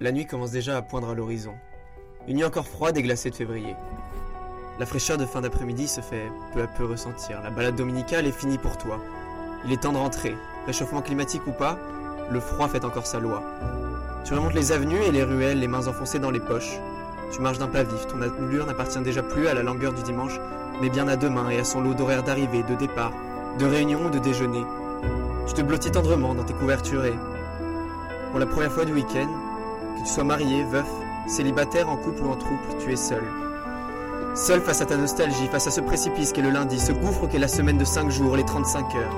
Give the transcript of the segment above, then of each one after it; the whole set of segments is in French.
La nuit commence déjà à poindre à l'horizon. Une nuit encore froide et glacée de février. La fraîcheur de fin d'après-midi se fait peu à peu ressentir. La balade dominicale est finie pour toi. Il est temps de rentrer. Réchauffement climatique ou pas, le froid fait encore sa loi. Tu remontes les avenues et les ruelles, les mains enfoncées dans les poches. Tu marches d'un pas vif, ton allure n'appartient déjà plus à la langueur du dimanche, mais bien à demain et à son lot d'horaires d'arrivée, de départ, de réunion ou de déjeuner. Tu te blottis tendrement dans tes couvertures et, pour la première fois du week-end, que tu sois marié, veuf, célibataire, en couple ou en troupe, tu es seul. Seul face à ta nostalgie, face à ce précipice qu'est le lundi, ce gouffre qu'est la semaine de 5 jours, les 35 heures.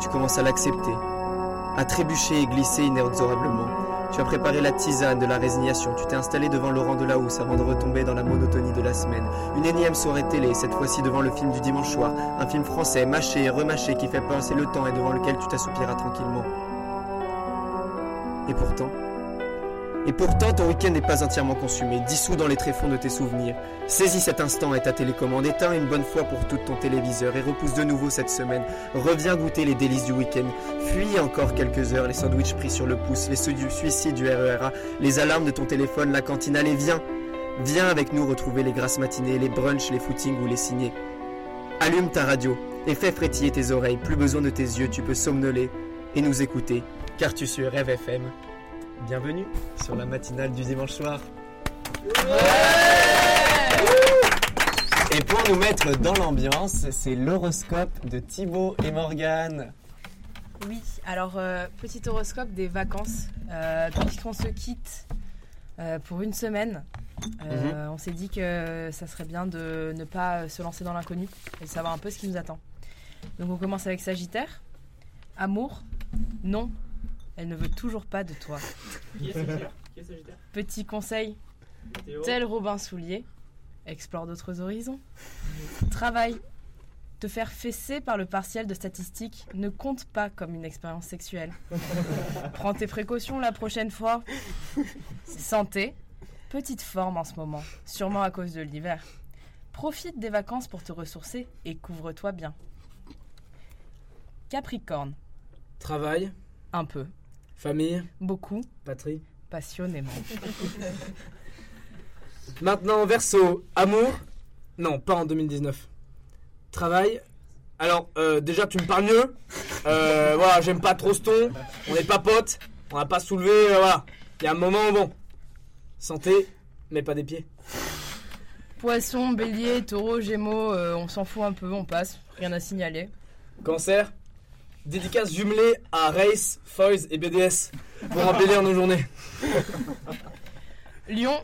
Tu commences à l'accepter, à trébucher et glisser inexorablement. Tu as préparé la tisane de la résignation, tu t'es installé devant Laurent Delahousse avant de retomber dans la monotonie de la semaine. Une énième soirée télé, cette fois-ci devant le film du dimanche soir, un film français, mâché et remâché qui fait passer le temps et devant lequel tu t'assoupiras tranquillement. Et pourtant, et pourtant, ton week-end n'est pas entièrement consumé, dissous dans les tréfonds de tes souvenirs. Saisis cet instant et ta télécommande, éteins une bonne fois pour tout ton téléviseur et repousse de nouveau cette semaine. Reviens goûter les délices du week-end. Fuis encore quelques heures les sandwichs pris sur le pouce, les suicides du RERA, les alarmes de ton téléphone, la cantine. Allez, viens Viens avec nous retrouver les grasses matinées, les brunchs, les footings ou les ciné. Allume ta radio et fais frétiller tes oreilles. Plus besoin de tes yeux, tu peux somnoler et nous écouter, car tu suis Rêve FM. Bienvenue sur la matinale du dimanche soir. et pour nous mettre dans l'ambiance, c'est l'horoscope de Thibaut et Morgane. Oui, alors euh, petit horoscope des vacances. Euh, Puisqu'on se quitte euh, pour une semaine, euh, on s'est dit que ça serait bien de ne pas se lancer dans l'inconnu et de savoir un peu ce qui nous attend. Donc on commence avec Sagittaire. Amour Non, elle ne veut toujours pas de toi. Qui est Sagittaire Qui est Sagittaire Petit conseil, Météo tel Robin Soulier, explore d'autres horizons. Travail. Te faire fesser par le partiel de statistiques ne compte pas comme une expérience sexuelle. Prends tes précautions la prochaine fois. Santé. Petite forme en ce moment, sûrement à cause de l'hiver. Profite des vacances pour te ressourcer et couvre-toi bien. Capricorne. Travail, Un peu. Famille, Beaucoup. patrie. Passionnément. Maintenant, verso, amour. Non, pas en 2019. Travail. Alors, euh, déjà, tu me parles mieux. Euh, voilà, j'aime pas trop ce ton. On n'est pas potes. On n'a pas soulevé. euh, voilà. Il y a un moment, bon. Santé, mais pas des pieds. Poisson, bélier, taureau, gémeaux, on s'en fout un peu, on passe, rien à signaler. Cancer. Dédicace jumelée à Race, Foyz et BDS pour embellir nos journées. Lion,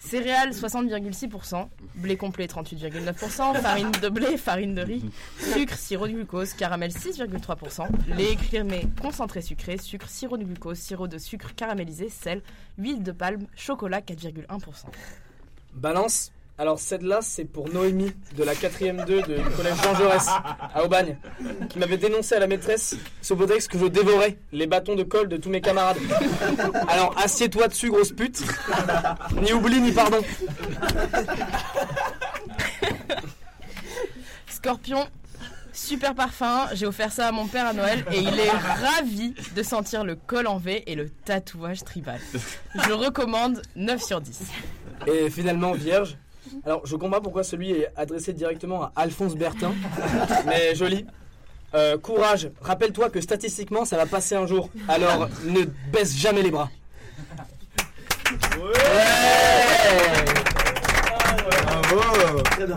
céréales 60,6%, blé complet 38,9%, farine de blé, farine de riz, sucre, sirop de glucose, caramel 6,3%, lait crémé concentré sucré, sucre, sirop de glucose, sirop de sucre caramélisé, sel, huile de palme, chocolat 4,1%. Balance. Alors celle-là, c'est pour Noémie de la 4ème 2 du collège Jean Jaurès à Aubagne, qui m'avait dénoncé à la maîtresse sous prétexte que je dévorais les bâtons de colle de tous mes camarades. Alors assieds-toi dessus, grosse pute. Ni oubli ni pardon. Scorpion, super parfum, j'ai offert ça à mon père à Noël et il est ravi de sentir le col en V et le tatouage tribal. Je recommande 9 sur 10. Et finalement, vierge. Alors je comprends pas pourquoi celui est adressé directement à Alphonse Bertin, mais joli. Euh, courage, rappelle-toi que statistiquement ça va passer un jour. Alors ne baisse jamais les bras. Bravo Très bien.